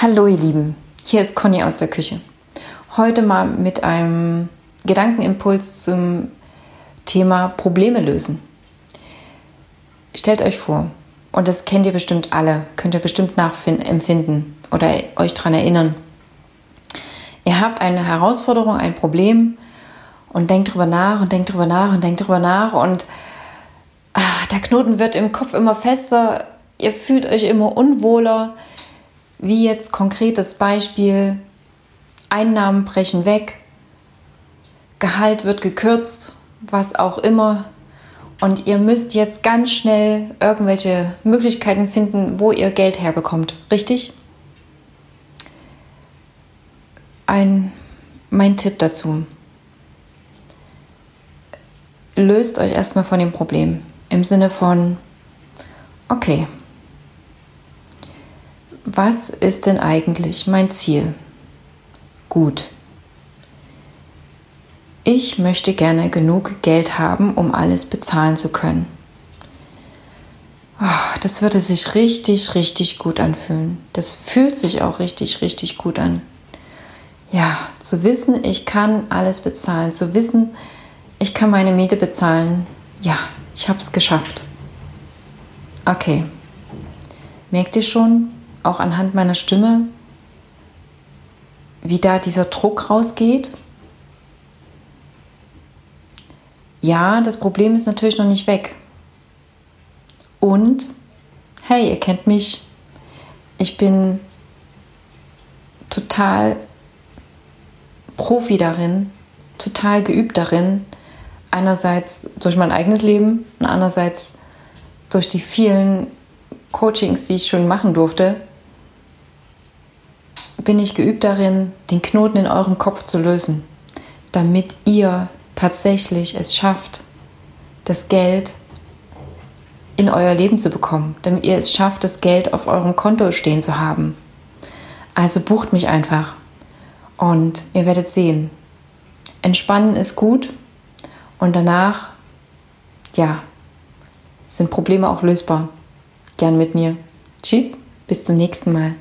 Hallo ihr Lieben, hier ist Conny aus der Küche. Heute mal mit einem Gedankenimpuls zum Thema Probleme lösen. Stellt euch vor, und das kennt ihr bestimmt alle, könnt ihr bestimmt nachempfinden oder euch daran erinnern. Ihr habt eine Herausforderung, ein Problem und denkt drüber nach und denkt drüber nach und denkt drüber nach und ach, der Knoten wird im Kopf immer fester, ihr fühlt euch immer unwohler, wie jetzt konkretes Beispiel, Einnahmen brechen weg, Gehalt wird gekürzt, was auch immer. Und ihr müsst jetzt ganz schnell irgendwelche Möglichkeiten finden, wo ihr Geld herbekommt. Richtig? Ein, mein Tipp dazu. Löst euch erstmal von dem Problem. Im Sinne von, okay, was ist denn eigentlich mein Ziel? Gut. Ich möchte gerne genug Geld haben, um alles bezahlen zu können. Oh, das würde sich richtig, richtig gut anfühlen. Das fühlt sich auch richtig, richtig gut an. Ja, zu wissen, ich kann alles bezahlen, zu wissen, ich kann meine Miete bezahlen. Ja, ich habe es geschafft. Okay. Merkt ihr schon, auch anhand meiner Stimme, wie da dieser Druck rausgeht. Ja, das Problem ist natürlich noch nicht weg. Und, hey, ihr kennt mich. Ich bin total Profi darin, total geübt darin, einerseits durch mein eigenes Leben und andererseits durch die vielen Coachings, die ich schon machen durfte, bin ich geübt darin, den Knoten in eurem Kopf zu lösen, damit ihr tatsächlich es schafft, das Geld in euer Leben zu bekommen, damit ihr es schafft, das Geld auf eurem Konto stehen zu haben. Also bucht mich einfach und ihr werdet sehen. Entspannen ist gut und danach, ja, sind Probleme auch lösbar. Gern mit mir. Tschüss, bis zum nächsten Mal.